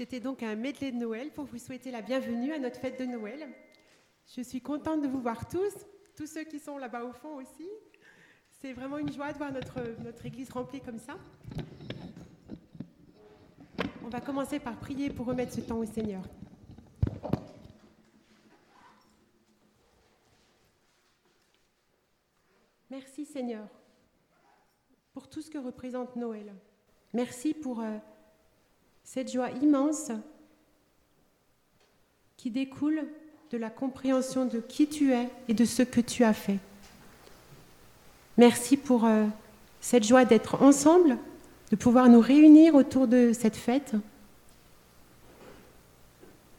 C'était donc un medley de Noël pour vous souhaiter la bienvenue à notre fête de Noël. Je suis contente de vous voir tous, tous ceux qui sont là-bas au fond aussi. C'est vraiment une joie de voir notre, notre église remplie comme ça. On va commencer par prier pour remettre ce temps au Seigneur. Merci Seigneur pour tout ce que représente Noël. Merci pour euh, cette joie immense qui découle de la compréhension de qui tu es et de ce que tu as fait. Merci pour euh, cette joie d'être ensemble, de pouvoir nous réunir autour de cette fête.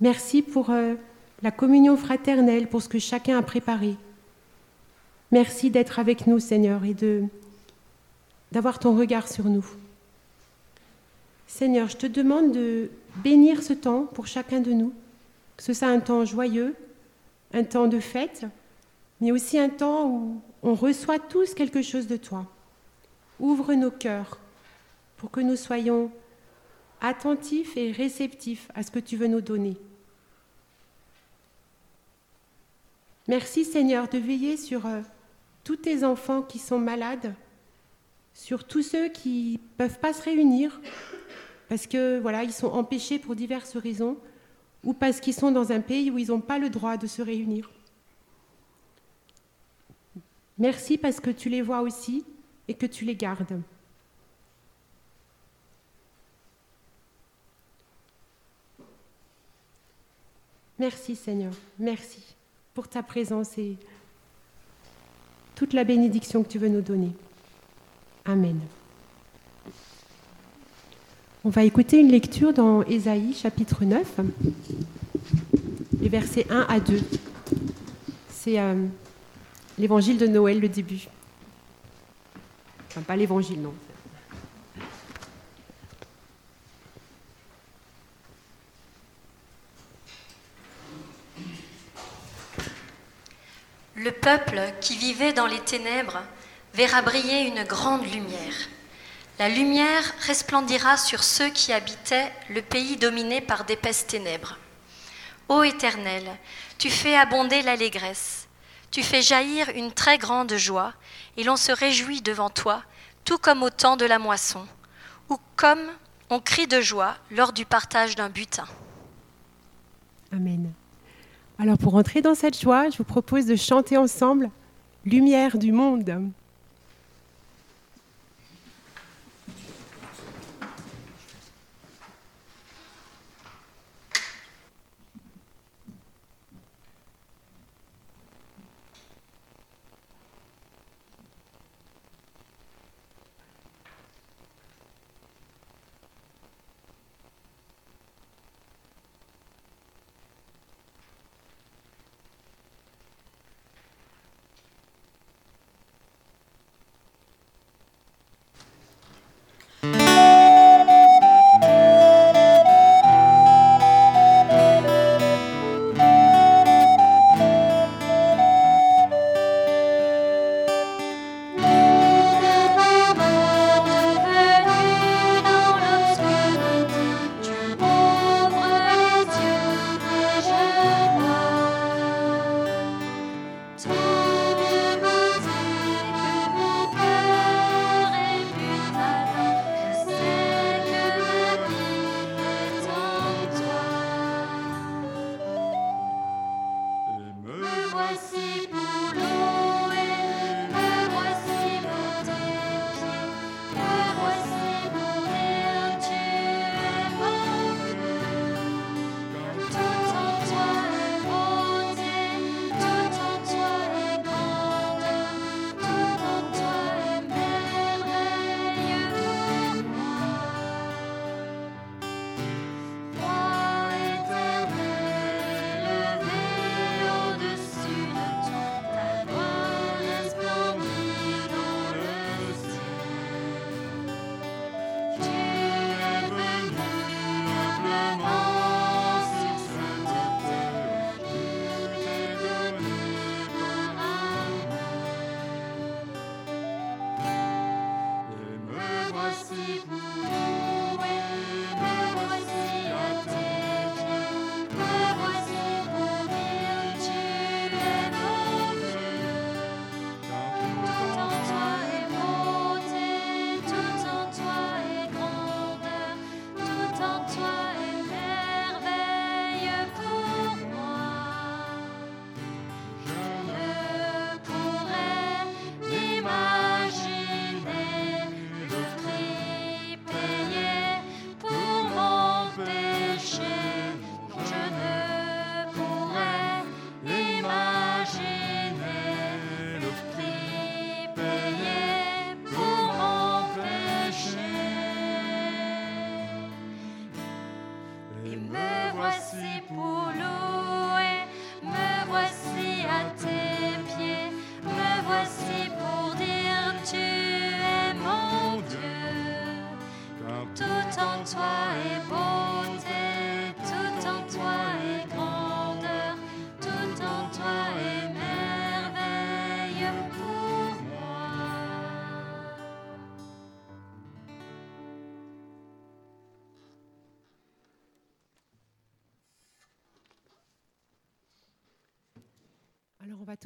Merci pour euh, la communion fraternelle, pour ce que chacun a préparé. Merci d'être avec nous, Seigneur, et d'avoir ton regard sur nous. Seigneur, je te demande de bénir ce temps pour chacun de nous, que ce soit un temps joyeux, un temps de fête, mais aussi un temps où on reçoit tous quelque chose de toi. Ouvre nos cœurs pour que nous soyons attentifs et réceptifs à ce que tu veux nous donner. Merci Seigneur de veiller sur euh, tous tes enfants qui sont malades, sur tous ceux qui ne peuvent pas se réunir parce que voilà, ils sont empêchés pour diverses raisons ou parce qu'ils sont dans un pays où ils n'ont pas le droit de se réunir. Merci parce que tu les vois aussi et que tu les gardes. Merci Seigneur, merci pour ta présence et toute la bénédiction que tu veux nous donner. Amen. On va écouter une lecture dans Ésaïe chapitre 9, les versets 1 à 2. C'est euh, l'évangile de Noël, le début. Enfin, pas l'évangile, non. Le peuple qui vivait dans les ténèbres verra briller une grande lumière. La lumière resplendira sur ceux qui habitaient le pays dominé par d'épaisses ténèbres. Ô Éternel, tu fais abonder l'allégresse, tu fais jaillir une très grande joie, et l'on se réjouit devant toi, tout comme au temps de la moisson, ou comme on crie de joie lors du partage d'un butin. Amen. Alors pour entrer dans cette joie, je vous propose de chanter ensemble Lumière du monde.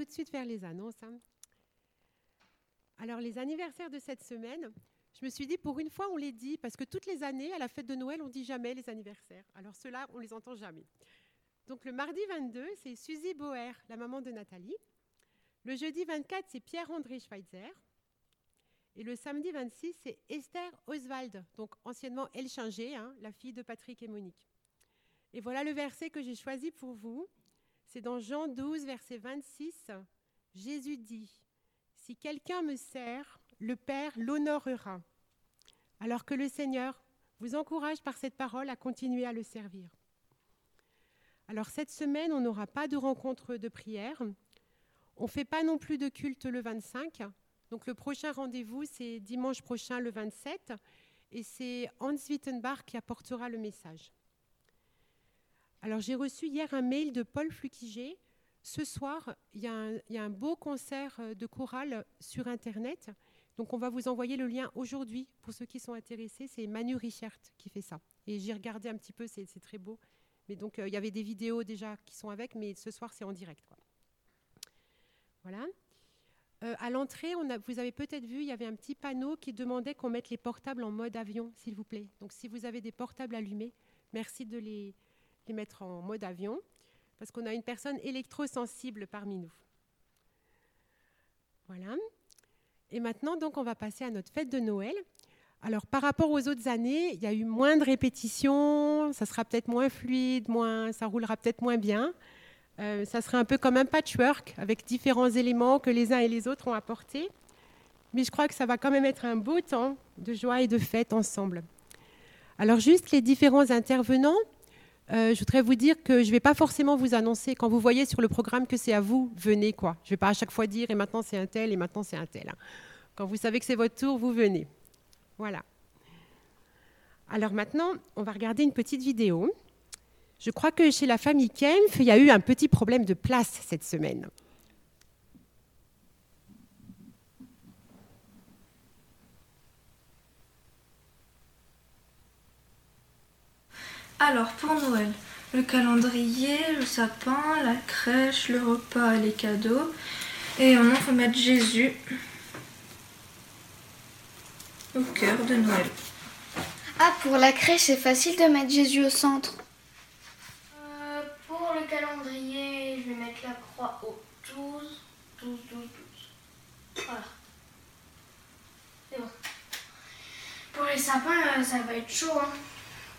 Tout de suite faire les annonces. Hein. Alors, les anniversaires de cette semaine, je me suis dit, pour une fois, on les dit, parce que toutes les années, à la fête de Noël, on dit jamais les anniversaires. Alors, ceux-là, on les entend jamais. Donc, le mardi 22, c'est Suzy Boer, la maman de Nathalie. Le jeudi 24, c'est Pierre-André Schweitzer. Et le samedi 26, c'est Esther Oswald, donc anciennement Elchinger, hein, la fille de Patrick et Monique. Et voilà le verset que j'ai choisi pour vous. C'est dans Jean 12, verset 26. Jésus dit, Si quelqu'un me sert, le Père l'honorera. Alors que le Seigneur vous encourage par cette parole à continuer à le servir. Alors cette semaine, on n'aura pas de rencontre de prière. On ne fait pas non plus de culte le 25. Donc le prochain rendez-vous, c'est dimanche prochain le 27. Et c'est Hans Wittenbach qui apportera le message. Alors j'ai reçu hier un mail de Paul Flukiger. Ce soir, il y, a un, beau concert euh, de chorale sur Internet. Donc on va vous envoyer le lien aujourd'hui pour ceux qui sont intéressés. C'est Manu Richert qui fait ça. Et j'ai regardé un petit peu, c'est très beau. Mais donc euh, il y avait des vidéos déjà qui sont avec, mais ce soir c'est en direct. Voilà. Euh, à l'entrée, vous avez peut-être vu, il y avait un petit panneau qui demandait qu'on mette les portables en mode avion, s'il vous plaît. Donc si vous avez des portables allumés, merci de les, les mettre en mode avion, parce qu'on a une personne électrosensible parmi nous. Voilà. Et maintenant, donc, on va passer à notre fête de Noël. Alors, par rapport aux autres années, il y a eu moins de répétitions, ça sera peut-être moins fluide, moins, ça roulera peut-être moins bien. Euh, ça sera un peu comme un patchwork avec différents éléments que les uns et les autres ont apportés. Mais je crois que ça va quand même être un beau temps de joie et de fête ensemble. Alors, juste les différents intervenants. Euh, je voudrais vous dire que je ne vais pas forcément vous annoncer quand vous voyez sur le programme que c'est à vous, venez quoi. Je ne vais pas à chaque fois dire et maintenant c'est un tel et maintenant c'est un tel. Hein. Quand vous savez que c'est votre tour, vous venez. Voilà. Alors maintenant, on va regarder une petite vidéo. Je crois que chez la famille Kempf, il y a eu un petit problème de place cette semaine. Alors, pour Noël, le calendrier, le sapin, la crèche, le repas et les cadeaux. Et on va mettre Jésus au cœur de Noël. Ah, pour la crèche, c'est facile de mettre Jésus au centre. Euh, pour le calendrier, je vais mettre la croix au 12, 12, 12, 12. Voilà. C'est bon. Pour les sapins, euh, ça va être chaud. Hein.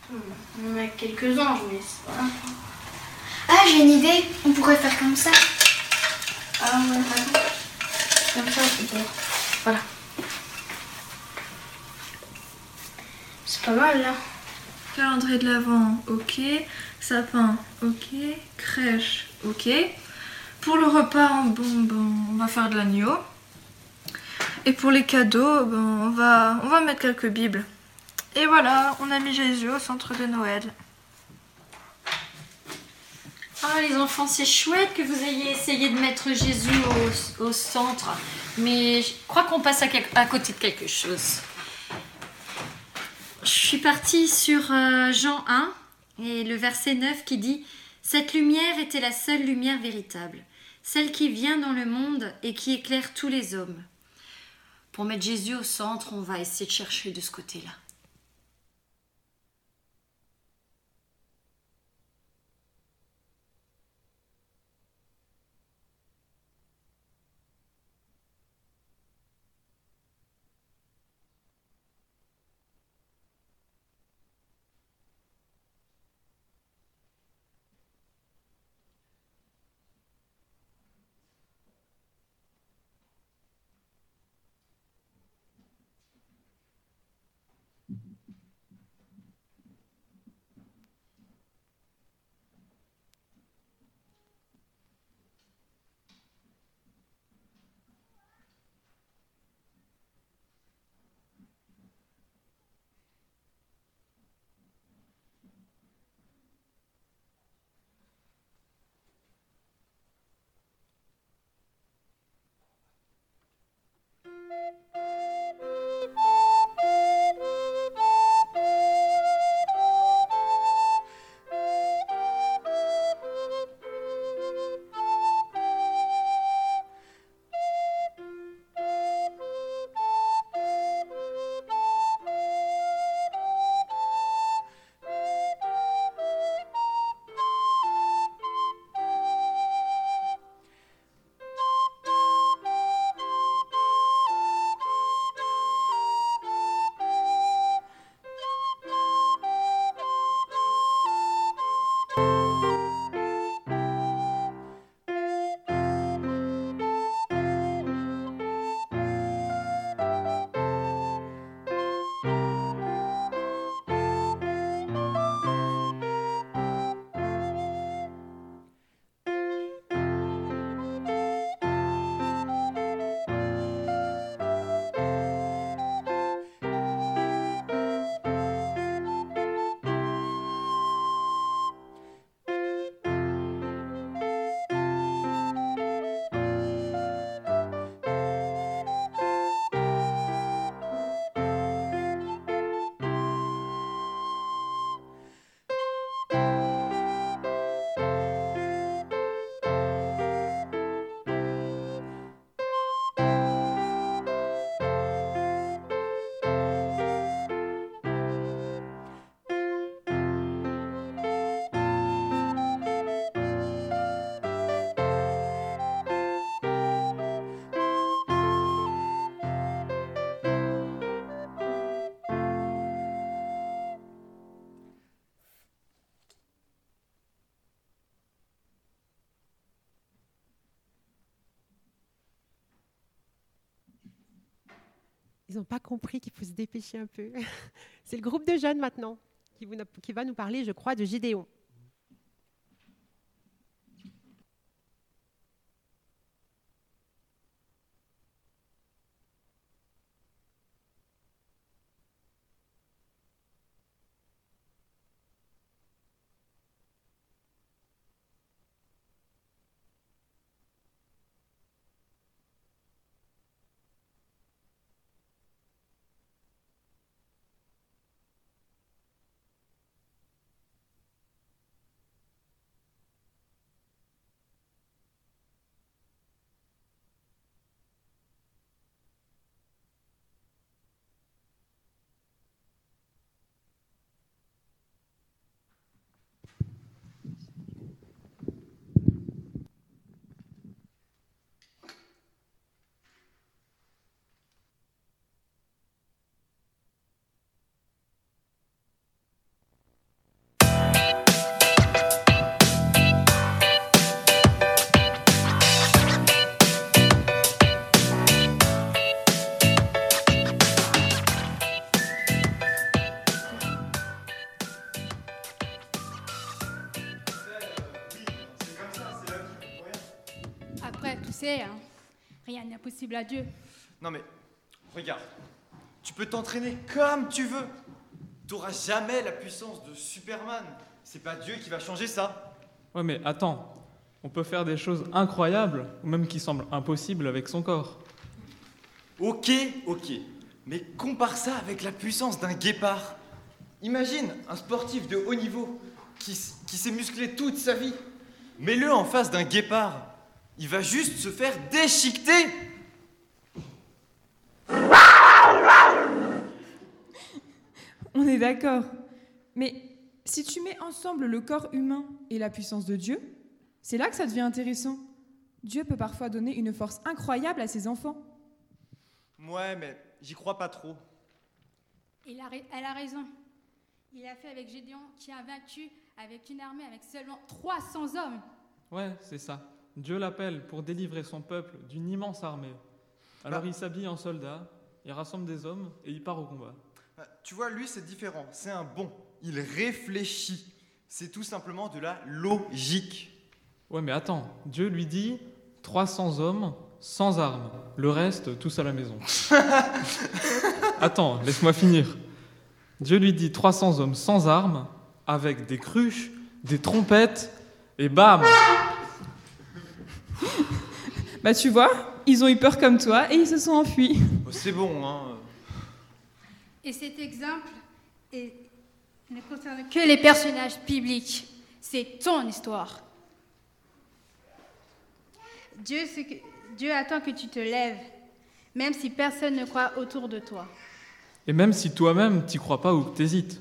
On en a quelques anges, mais c'est pas. Ah, j'ai une idée. On pourrait faire comme ça. Ah ouais, Comme ça, c'est Voilà. C'est pas mal là. Calendrier de l'Avent, ok. Sapin, ok. Crèche, ok. Pour le repas, bon, bon, on va faire de l'agneau. Et pour les cadeaux, bon, on, va, on va mettre quelques bibles. Et voilà, on a mis Jésus au centre de Noël. Ah les enfants, c'est chouette que vous ayez essayé de mettre Jésus au, centre. Mais je crois qu'on passe à, côté de quelque chose. Je suis partie sur euh, Jean 1 et le verset 9 qui dit Cette lumière était la seule lumière véritable, celle qui vient dans le monde et qui éclaire tous les hommes. Pour mettre Jésus au centre, on va essayer de chercher de ce côté-là. Ils n'ont pas compris qu'il faut se dépêcher un peu. C'est le groupe de jeunes maintenant qui, qui va nous parler, je crois, de Gédéon. Impossible à Dieu. Non mais, regarde, tu peux t'entraîner comme tu veux. T'auras jamais la puissance de Superman. C'est pas Dieu qui va changer ça. Ouais, mais attends, on peut faire des choses incroyables, ou même qui semblent impossibles avec son corps. Ok, ok. Mais compare ça avec la puissance d'un guépard. Imagine un sportif de haut niveau qui, qui s'est musclé toute sa vie. Mets-le en face d'un guépard. Il va juste se faire déchiqueter. On est d'accord. Mais si tu mets ensemble le corps humain et la puissance de Dieu, c'est là que ça devient intéressant. Dieu peut parfois donner une force incroyable à ses enfants. Ouais, mais j'y crois pas trop. Il a, ra- elle a raison. Il a fait avec Gédéon qui a vaincu avec une armée avec seulement 300 hommes. Ouais, c'est ça. Dieu l'appelle pour délivrer son peuple d'une immense armée. Alors Bah. il s'habille en soldat, il rassemble des hommes et il part au combat. Ah, Tu vois, lui, c'est différent. C'est un bon. Il réfléchit. C'est tout simplement de la logique. Ouais, mais attends, Dieu lui dit 300 hommes sans armes, le reste tous à la maison. attends, laisse-moi finir. Dieu lui dit 300 hommes sans armes, avec des cruches, des trompettes, et bam Bah tu vois, ils ont eu peur comme toi et ils se sont enfuis. Oh, C'est bon, hein. Et cet exemple est- ne concerne que les personnages bibliques. C'est ton histoire. Dieu, ce que- Dieu attend que tu te lèves, même si personne ne croit autour de toi. Et même si toi-même t'y crois pas ou que t'hésites,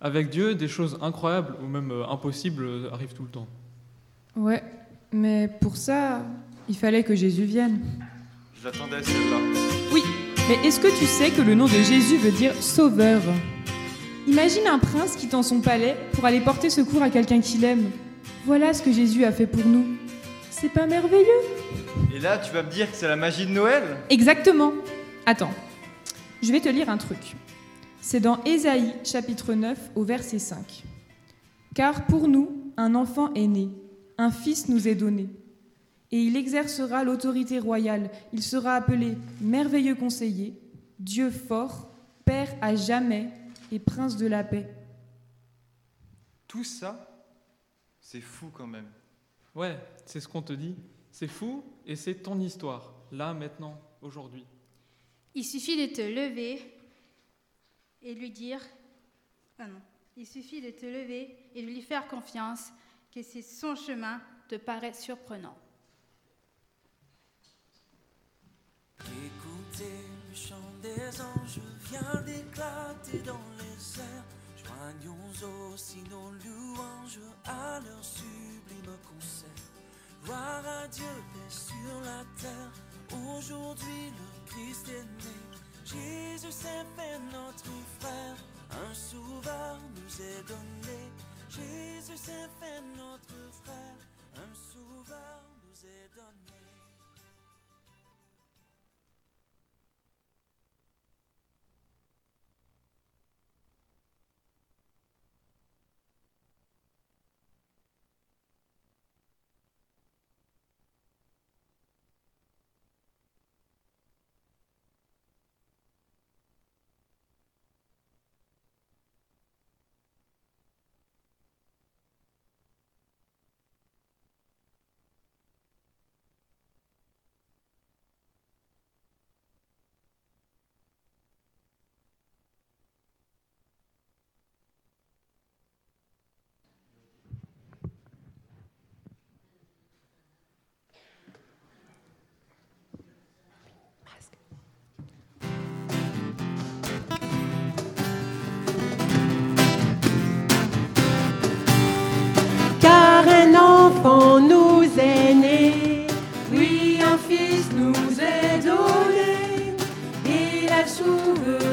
avec Dieu, des choses incroyables ou même euh, impossibles euh, arrivent tout le temps. Ouais, mais pour ça, il fallait que Jésus vienne. Je l'attendais à celle-là. Oui, mais est-ce que tu sais que le nom de Jésus veut dire sauveur? Imagine un prince quittant son palais pour aller porter secours à quelqu'un qu'il aime. Voilà ce que Jésus a fait pour nous. C'est pas merveilleux? Et là, tu vas me dire que c'est la magie de Noël? Exactement. Attends, je vais te lire un truc. C'est dans Ésaïe chapitre 9 au verset 5. Car pour nous, un enfant est né, un fils nous est donné. Et il exercera l'autorité royale. Il sera appelé merveilleux conseiller, Dieu fort, Père à jamais et prince de la paix. Tout ça, c'est fou quand même. Ouais, c'est ce qu'on te dit. C'est fou et c'est ton histoire, là, maintenant, aujourd'hui. Il suffit de te lever et lui dire ah non, il suffit de te lever et de lui faire confiance que c'est son chemin te paraît surprenant. Écoutez le chant des anges vient d'éclater dans les airs. Joignons aussi nos louanges à leur sublime concert. Gloire à Dieu, paix sur la terre. Aujourd'hui le Christ est né. Jésus s'est fait notre frère. Un sauveur nous est donné. Jésus s'est fait notre frère. Un sauveur souvenir.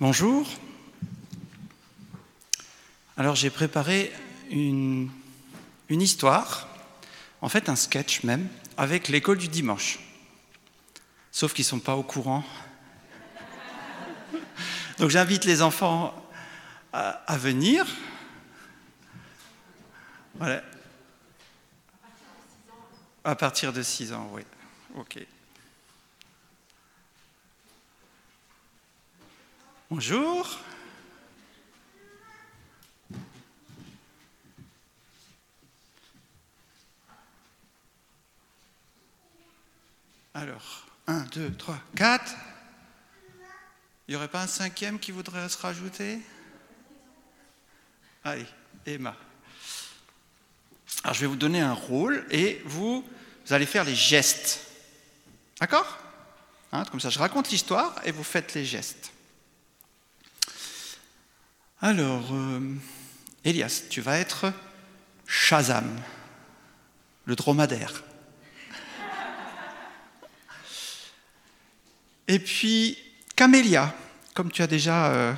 Bonjour. Alors j'ai préparé une, une histoire, en fait un sketch même, avec l'école du dimanche. Sauf qu'ils ne sont pas au courant. Donc j'invite les enfants à, venir. À partir de 6 ans, oui. Ok. Bonjour. Alors, 1, 2, 3, 4. Il n'y aurait pas un cinquième qui voudrait se rajouter? Allez, Emma. Alors, je vais vous donner un rôle et vous, allez faire les gestes. D'accord? Hein, Comme ça, je raconte l'histoire et vous faites les gestes. Alors, euh, Elias, tu vas être Shazam, le dromadaire. Et puis, Camélia, comme tu as déjà euh,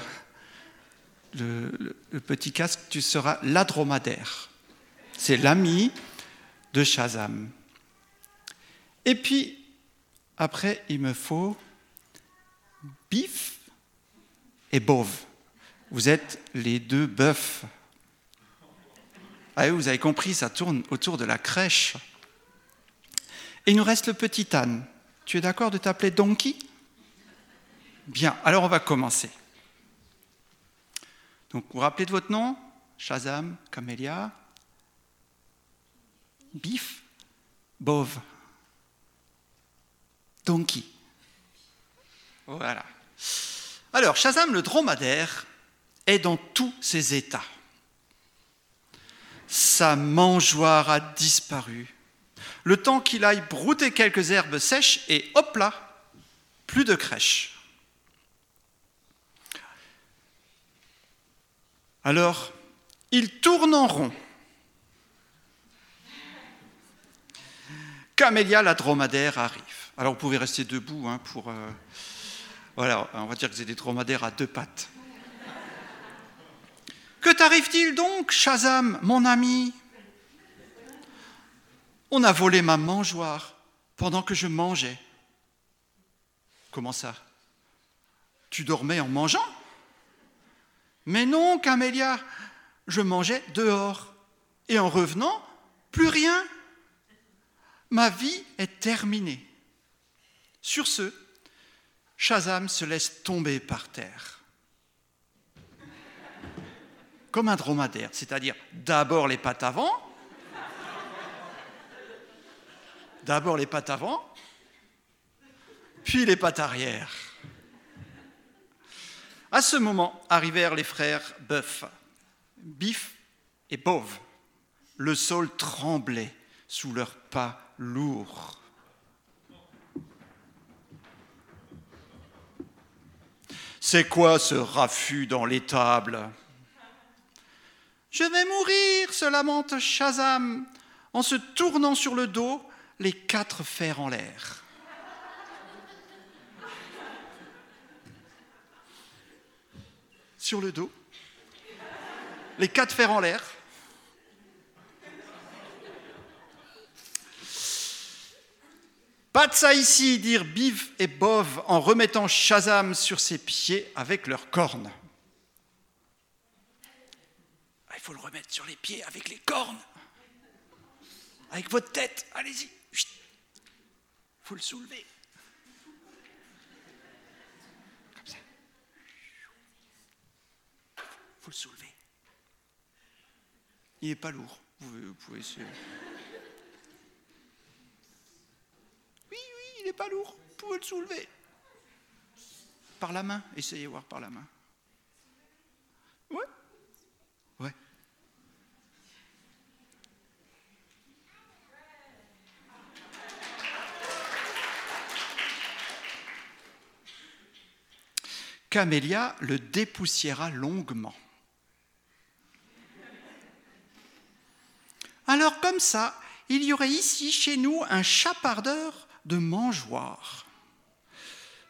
le, petit casque, tu seras la dromadaire. C'est l'ami de Shazam. Et puis, après, il me faut Bif et Bove. Vous êtes les deux bœufs. Ah vous avez compris, ça tourne autour de la crèche. Et il nous reste le petit âne. Tu es d'accord de t'appeler Donkey? Bien, alors on va commencer. Donc, vous vous rappelez de votre nom? Shazam, Camélia, Bif, Bove, Donkey. Voilà. Alors, Shazam le dromadaire est dans tous ses états. Sa mangeoire a disparu. Le temps qu'il aille brouter quelques herbes sèches et hop là, plus de crèche. Alors, il tourne en rond. Camélia la dromadaire arrive. Alors vous pouvez rester debout hein, pour... euh, voilà, on va dire que c'est des dromadaires à deux pattes. T'arrive-t-il donc, Shazam, mon ami? On a volé ma mangeoire pendant que je mangeais. Comment ça? Tu dormais en mangeant? Mais non, Camélia, je mangeais dehors. Et en revenant, plus rien. Ma vie est terminée. Sur ce, Shazam se laisse tomber par terre. Comme un dromadaire, c'est-à-dire d'abord les pattes avant, d'abord les pattes avant, puis les pattes arrière. À ce moment arrivèrent les frères Bœuf, Bif et Bove. Le sol tremblait sous leurs pas lourds. C'est quoi ce raffut dans l'étable Je vais mourir, se lamente Shazam en se tournant sur le dos, les quatre fers en l'air. Sur le dos, les quatre fers en l'air. Pas de ça ici, dirent Biv et Bov en remettant Shazam sur ses pieds avec leurs cornes. Ah, il faut le remettre sur les pieds avec les cornes. Avec votre tête, allez-y. Il faut le soulever. Comme ça. Il faut le soulever. Il n'est pas lourd. Vous, pouvez essayer. Oui, oui, il n'est pas lourd. Vous pouvez le soulever. Par la main. Essayez voir par la main. Ouais. Camélia le dépoussiéra longuement. Alors comme ça, il y aurait ici chez nous un chapardeur de mangeoire.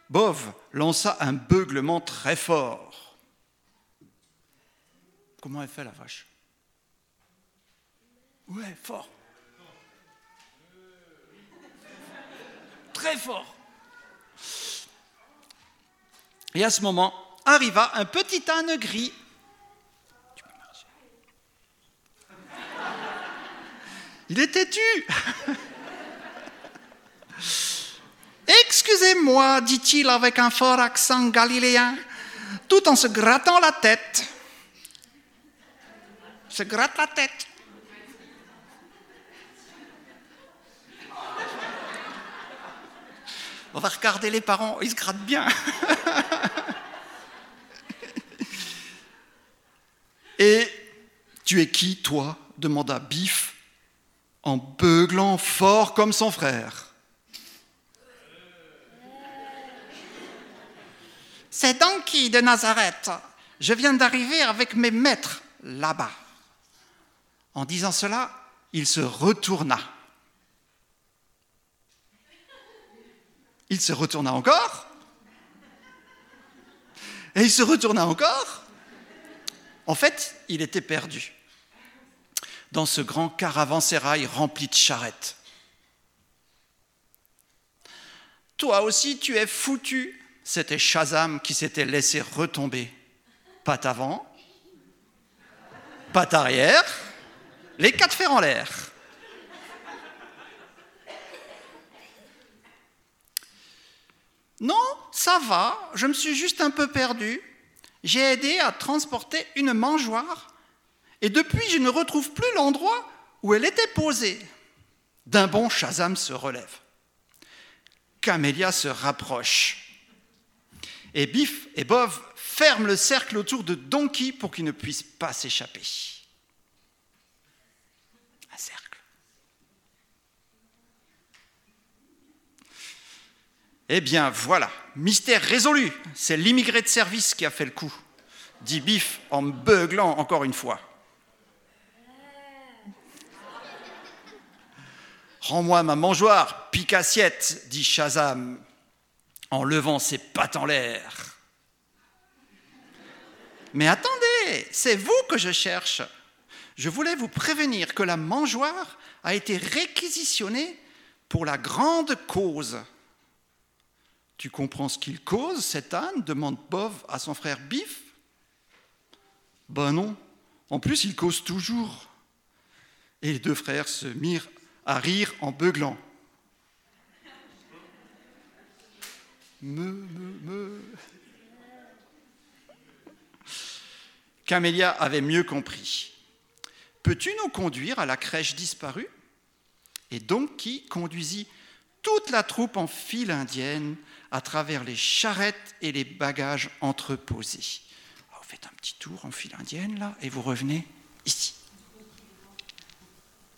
Bove lança un beuglement très fort. Comment elle fait la vache? Ouais, fort. Très fort. Et à ce moment, arriva un petit âne gris. Il est têtu. Excusez-moi, dit-il avec un fort accent galiléen, tout en se grattant la tête. Se gratte la tête. On va regarder les parents, ils se grattent bien. Et tu es qui, toi demanda Biff en beuglant fort comme son frère. C'est Donkey de Nazareth? Je viens d'arriver avec mes maîtres là-bas. En disant cela, il se retourna. Il se retourna encore. Et il se retourna encore. En fait, il était perdu dans ce grand caravansérail rempli de charrettes. Toi aussi, tu es foutu. C'était Shazam qui s'était laissé retomber. Patte avant, patte arrière, les quatre fers en l'air. Non, ça va, je me suis juste un peu perdu. J'ai aidé à transporter une mangeoire et depuis je ne retrouve plus l'endroit où elle était posée. D'un bond, Shazam se relève. Camélia se rapproche. Et Biff et Bov ferment le cercle autour de Donkey pour qu'il ne puisse pas s'échapper. Un cercle. Eh bien voilà, mystère résolu. C'est l'immigré de service qui a fait le coup, dit Biff en beuglant encore une fois. Rends-moi ma mangeoire, pique assiette, dit Shazam en levant ses pattes en l'air. Mais attendez, c'est vous que je cherche. Je voulais vous prévenir que la mangeoire a été réquisitionnée pour la grande cause. Tu comprends ce qu'il cause, cet âne demande Bov à son frère Biff. Ben non, en plus il cause toujours. Et les deux frères se mirent à rire en beuglant. Me, me, me. Camélia avait mieux compris. Peux-tu nous conduire à la crèche disparue? Et donc qui conduisit toute la troupe en file indienne à travers les charrettes et les bagages entreposés. Alors, vous faites un petit tour en file indienne là et vous revenez ici.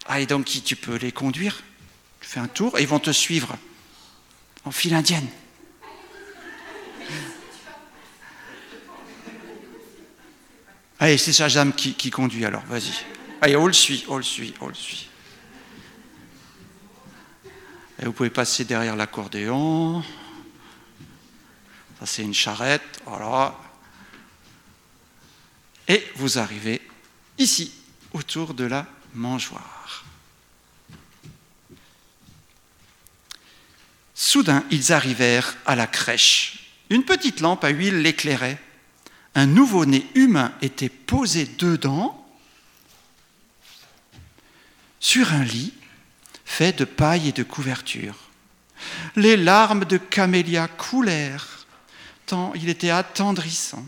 Ah, et donc tu peux les conduire? Tu fais un tour et ils vont te suivre en file indienne. Allez, c'est Shazam qui, qui conduit alors, vas-y. Allez, on le suit, on le suit, on le suit. Et vous pouvez passer derrière l'accordéon. C'est une charrette, voilà. Et vous arrivez ici, autour de la mangeoire. Soudain, ils arrivèrent à la crèche. Une petite lampe à huile l'éclairait. Un nouveau-né humain était posé dedans, sur un lit fait de paille et de couverture. Les larmes de Camélia coulèrent, il était attendrissant.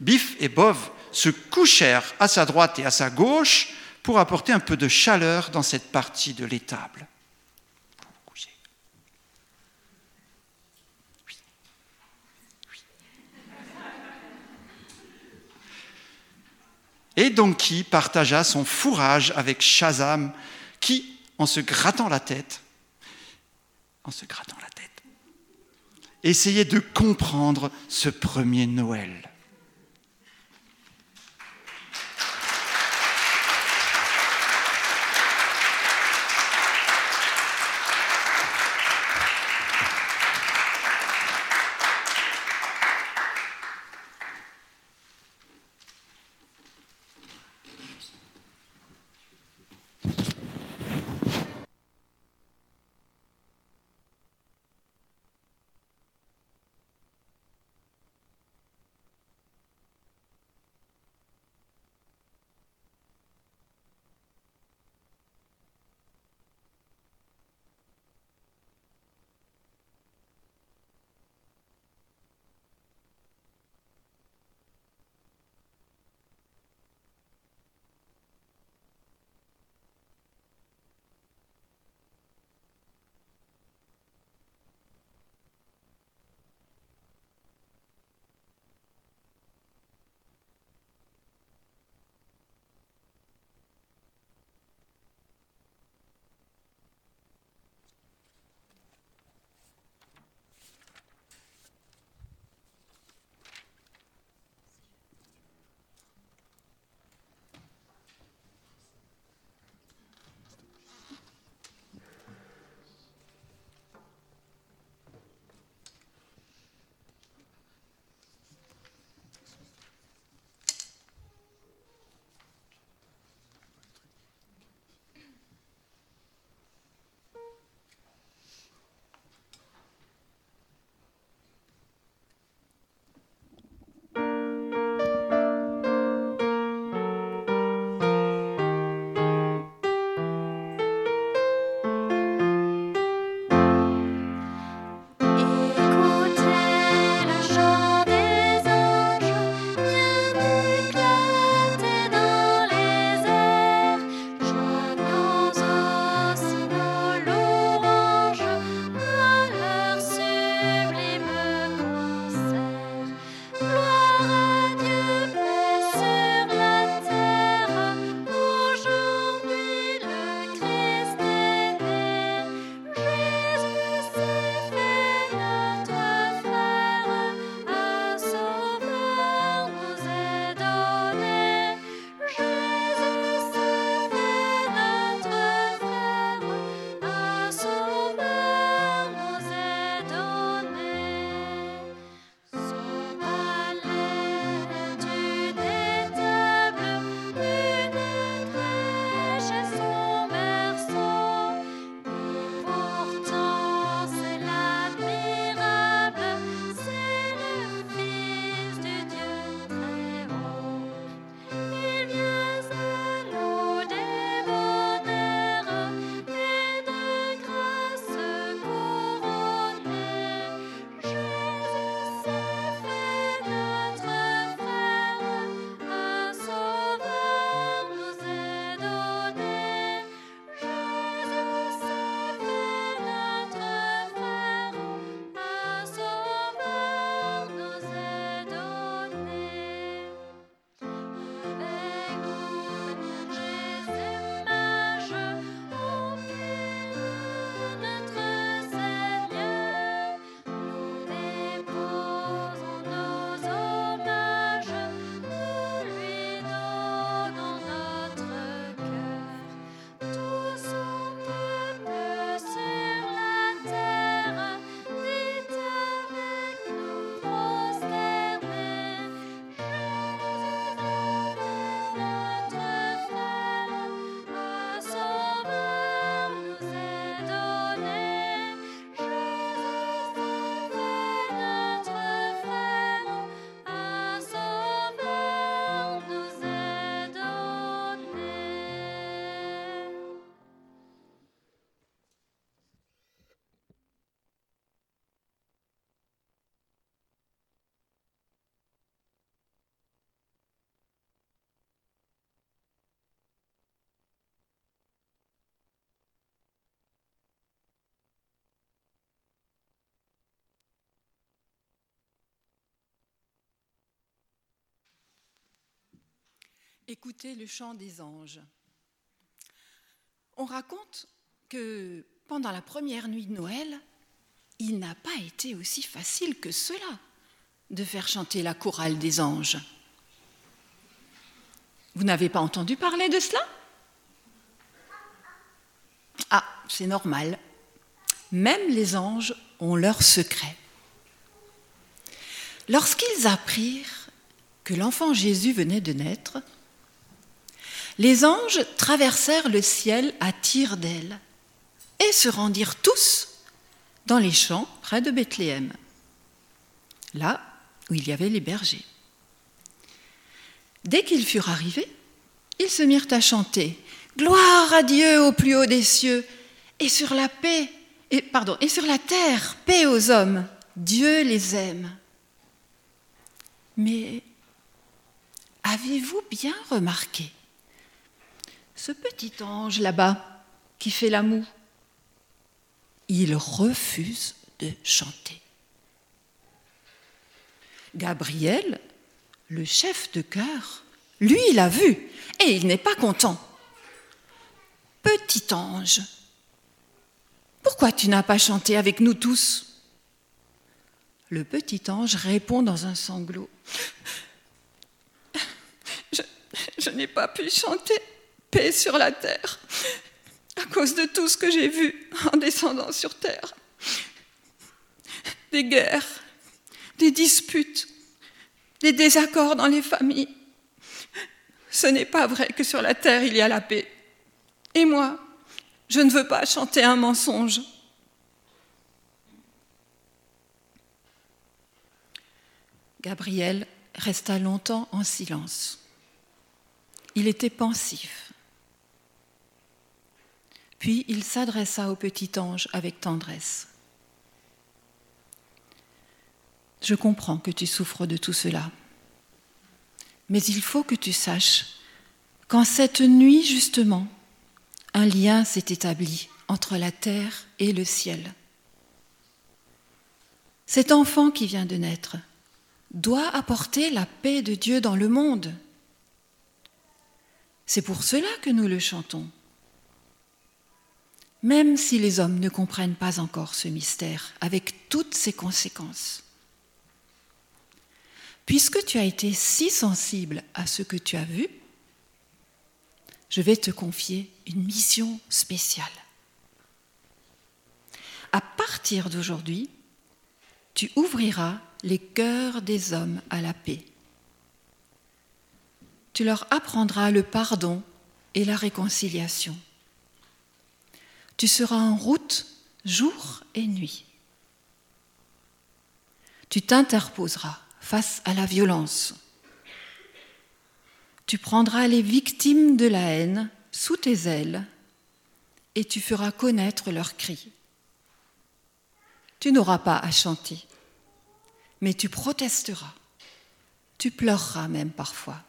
Biff et Bov se couchèrent à sa droite et à sa gauche pour apporter un peu de chaleur dans cette partie de l'étable. Et Donkey partagea son fourrage avec Shazam, qui, en se grattant la tête, en se grattant la essayait de comprendre ce premier Noël. Écoutez le chant des anges. On raconte que pendant la première nuit de Noël, il n'a pas été aussi facile que cela de faire chanter la chorale des anges. Vous n'avez pas entendu parler de cela? Ah, c'est normal. Même les anges ont leurs secrets. Lorsqu'ils apprirent que l'enfant Jésus venait de naître, les anges traversèrent le ciel à tire d'aile et se rendirent tous dans les champs près de Bethléem, là où il y avait les bergers. Dès qu'ils furent arrivés, ils se mirent à chanter Gloire à Dieu au plus haut des cieux et sur la paix et pardon et sur la terre paix aux hommes. Dieu les aime. Mais avez-vous bien remarqué ce petit ange là-bas qui fait la moue Il refuse de chanter. Gabriel, le chef de chœur, lui, il a vu et il n'est pas content. Petit ange, pourquoi tu n'as pas chanté avec nous tous? Le petit ange répond dans un sanglot. Je, je n'ai pas pu chanter paix sur la terre à cause de tout ce que j'ai vu en descendant sur terre. Des guerres, des disputes, des désaccords dans les familles. Ce n'est pas vrai que sur la terre il y a la paix. Et moi, je ne veux pas chanter un mensonge. Gabriel resta longtemps en silence. Il était pensif. Puis il s'adressa au petit ange avec tendresse. Je comprends que tu souffres de tout cela, mais il faut que tu saches qu'en cette nuit justement, un lien s'est établi entre la terre et le ciel. Cet enfant qui vient de naître doit apporter la paix de Dieu dans le monde. C'est pour cela que nous le chantons. Même si les hommes ne comprennent pas encore ce mystère, avec toutes ses conséquences. Puisque tu as été si sensible à ce que tu as vu, je vais te confier une mission spéciale. À partir d'aujourd'hui, tu ouvriras les cœurs des hommes à la paix. Tu leur apprendras le pardon et la réconciliation. Tu seras en route jour et nuit. Tu t'interposeras face à la violence. Tu prendras les victimes de la haine sous tes ailes et tu feras connaître leurs cris. Tu n'auras pas à chanter, mais tu protesteras, tu pleureras même parfois.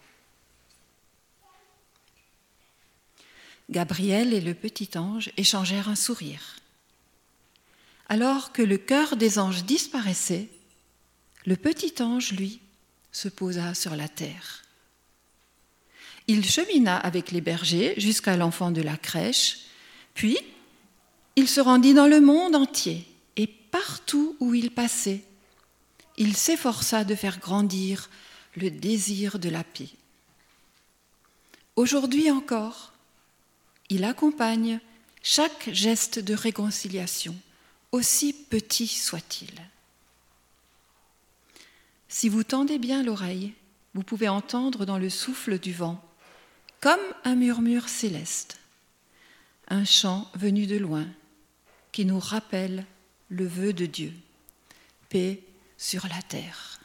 Gabriel et le petit ange échangèrent un sourire. Alors que le cœur des anges disparaissait, le petit ange, lui, se posa sur la terre. Il chemina avec les bergers jusqu'à l'enfant de la crèche, puis il se rendit dans le monde entier et partout où il passait, il s'efforça de faire grandir le désir de la paix. Aujourd'hui encore, il accompagne chaque geste de réconciliation, aussi petit soit-il. Si vous tendez bien l'oreille, vous pouvez entendre dans le souffle du vent, comme un murmure céleste, un chant venu de loin qui nous rappelle le vœu de Dieu, paix sur la terre.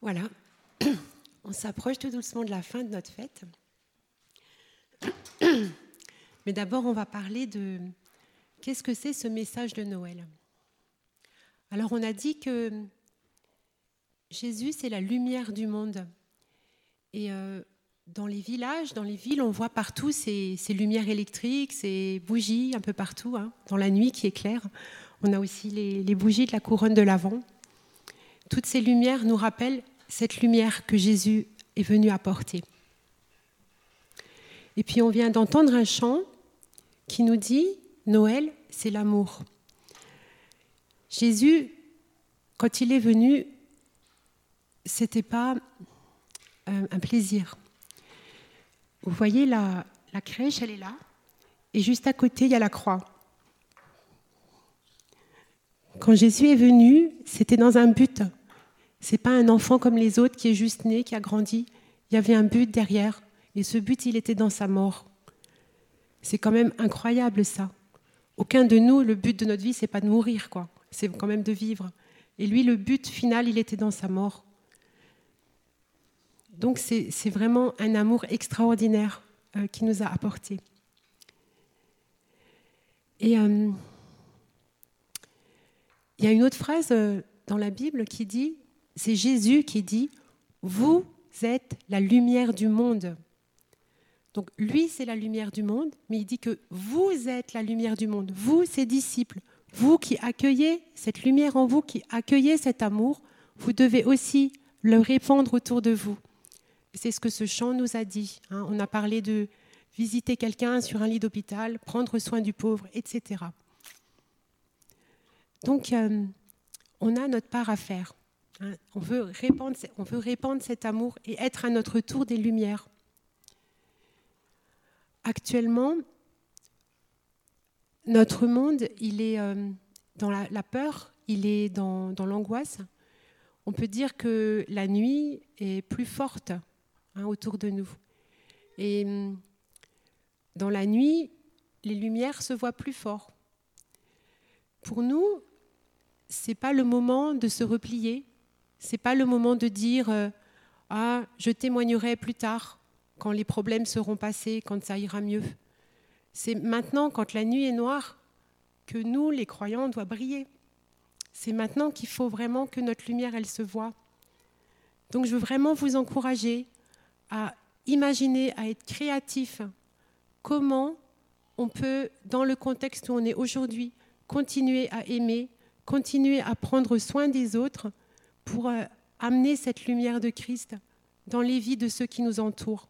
Voilà, on s'approche tout doucement de la fin de notre fête. Mais d'abord, on va parler de qu'est-ce que c'est ce message de Noël. Alors, on a dit que Jésus, c'est la lumière du monde. Et euh, dans les villages, dans les villes, on voit partout ces, lumières électriques, ces bougies un peu partout, hein, dans la nuit qui éclaire. On a aussi les, les bougies de la couronne de l'Avent. Toutes ces lumières nous rappellent cette lumière que Jésus est venu apporter. Et puis on vient d'entendre un chant qui nous dit Noël, c'est l'amour. Jésus, quand il est venu, c'était pas un plaisir. Vous voyez la, la crèche, elle est là, et juste à côté, il y a la croix. Quand Jésus est venu, c'était dans un but. C'est pas un enfant comme les autres qui est juste né, qui a grandi. Il y avait un but derrière. Et ce but, il était dans sa mort. C'est quand même incroyable ça. Aucun de nous, le but de notre vie, c'est pas de mourir, quoi. C'est quand même de vivre. Et lui, le but final, il était dans sa mort. Donc c'est vraiment un amour extraordinaire euh, qui nous a apporté. Et euh, il y a une autre phrase euh, dans la Bible qui dit, c'est Jésus qui dit, vous êtes la lumière du monde. Donc lui, c'est la lumière du monde, mais il dit que vous êtes la lumière du monde, vous, ses disciples, vous qui accueillez cette lumière en vous, qui accueillez cet amour, vous devez aussi le répandre autour de vous. C'est ce que ce chant nous a dit. Hein. On a parlé de visiter quelqu'un sur un lit d'hôpital, prendre soin du pauvre, etc. Donc, euh, on a notre part à faire. Hein. On, veut répandre, on veut répandre cet amour et être à notre tour des lumières. Actuellement, notre monde, il est euh, dans la, peur, il est dans, l'angoisse. On peut dire que la nuit est plus forte hein, autour de nous. Et hum, dans la nuit, les lumières se voient plus fort. Pour nous, c'est pas le moment de se replier, c'est pas le moment de dire euh, ah je témoignerai plus tard quand les problèmes seront passés, quand ça ira mieux. C'est maintenant, quand la nuit est noire, que nous, les croyants, on doit briller. C'est maintenant qu'il faut vraiment que notre lumière, elle se voit. Donc je veux vraiment vous encourager à imaginer, à être créatif. Comment on peut, dans le contexte où on est aujourd'hui, continuer à aimer, continuer à prendre soin des autres pour euh, amener cette lumière de Christ dans les vies de ceux qui nous entourent.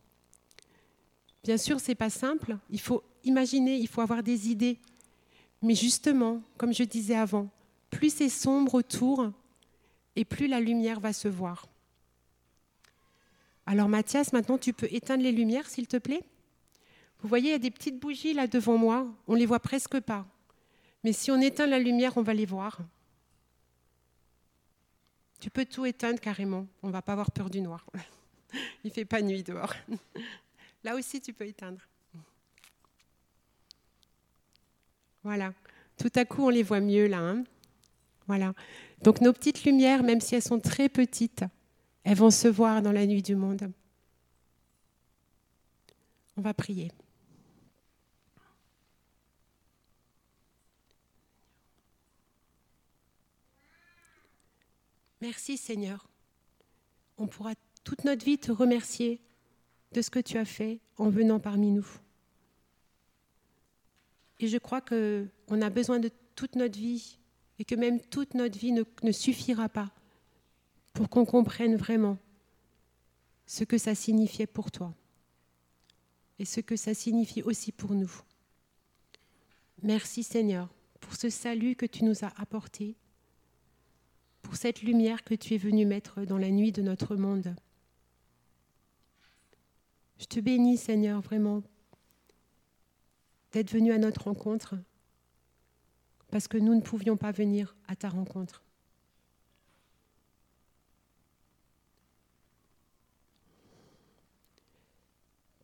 Bien sûr, ce n'est pas simple. Il faut imaginer, il faut avoir des idées. Mais justement, comme je disais avant, plus c'est sombre autour, et plus la lumière va se voir. Alors Mathias, maintenant tu peux éteindre les lumières, s'il te plaît? Vous voyez, il y a des petites bougies là devant moi, on ne les voit presque pas. Mais si on éteint la lumière, on va les voir. Tu peux tout éteindre carrément, on ne va pas avoir peur du noir. Il ne fait pas nuit dehors. Là aussi, tu peux éteindre. Voilà. Tout à coup, on les voit mieux là. Hein. voilà. Donc nos petites lumières, même si elles sont très petites, elles vont se voir dans la nuit du monde. On va prier. Merci Seigneur. On pourra toute notre vie te remercier de ce que tu as fait en venant parmi nous. Et je crois qu'on a besoin de toute notre vie et que même toute notre vie ne, suffira pas pour qu'on comprenne vraiment ce que ça signifiait pour toi et ce que ça signifie aussi pour nous. Merci Seigneur pour ce salut que tu nous as apporté, pour cette lumière que tu es venu mettre dans la nuit de notre monde. Je te bénis Seigneur vraiment d'être venu à notre rencontre parce que nous ne pouvions pas venir à ta rencontre.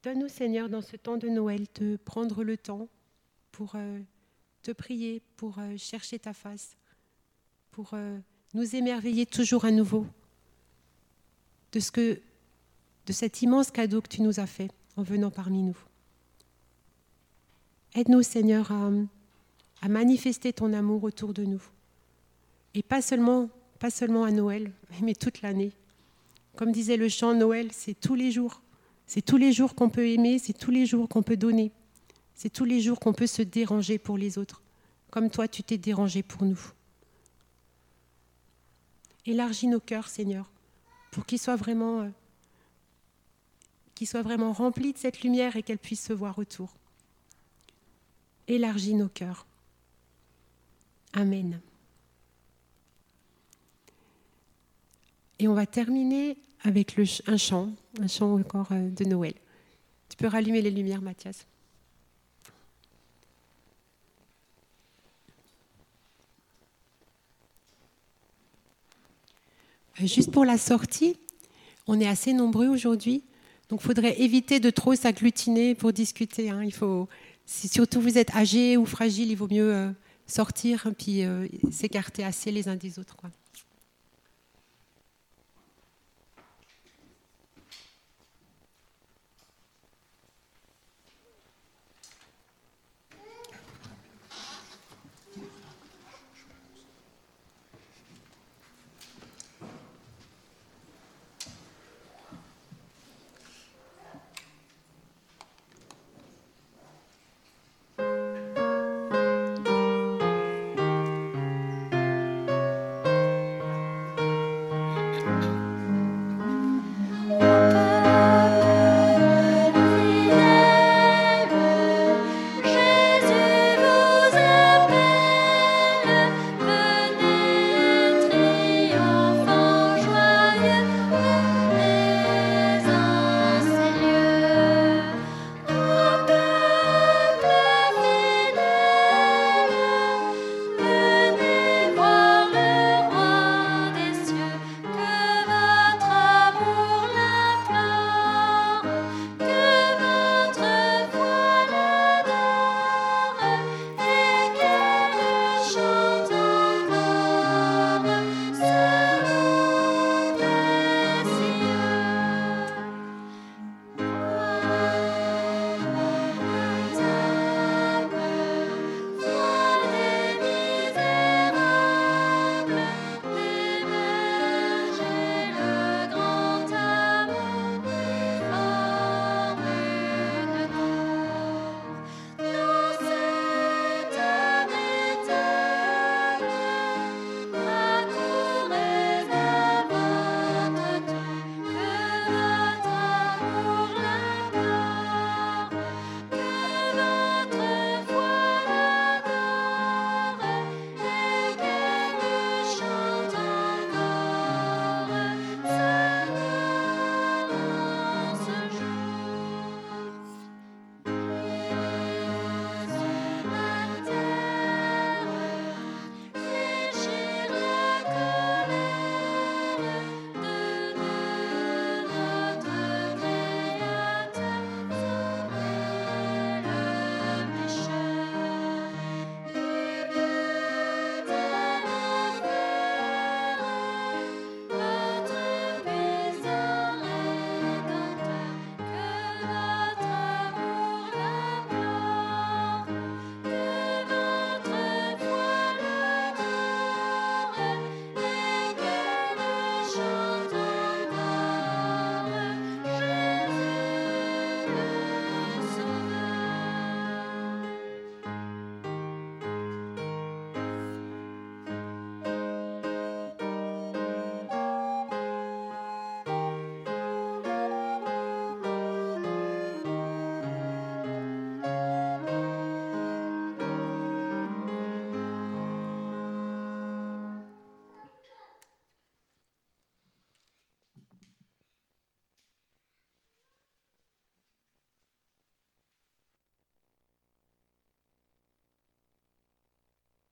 Donne-nous, Seigneur, dans ce temps de Noël, de prendre le temps pour euh, te prier, pour euh, chercher ta face, pour euh, nous émerveiller toujours à nouveau de, ce que, de cet immense cadeau que tu nous as fait en venant parmi nous. Aide-nous, Seigneur, à, manifester ton amour autour de nous. Et pas seulement, pas seulement à Noël, mais toute l'année. Comme disait le chant Noël, c'est tous les jours. C'est tous les jours qu'on peut aimer, c'est tous les jours qu'on peut donner. C'est tous les jours qu'on peut se déranger pour les autres, comme toi tu t'es dérangé pour nous. Élargis nos cœurs, Seigneur, pour qu'ils soient vraiment, euh, qu'ils soient vraiment remplis de cette lumière et qu'elle puisse se voir autour. Élargis nos cœurs. Amen. Et on va terminer avec un chant, un chant encore euh, de Noël. Tu peux rallumer les lumières, Mathias. Juste pour la sortie, on est assez nombreux aujourd'hui, donc il faudrait éviter de trop s'agglutiner pour discuter. Hein. Il faut, si surtout vous êtes âgé ou fragile, il vaut mieux euh, sortir et puis s'écarter assez les uns des autres.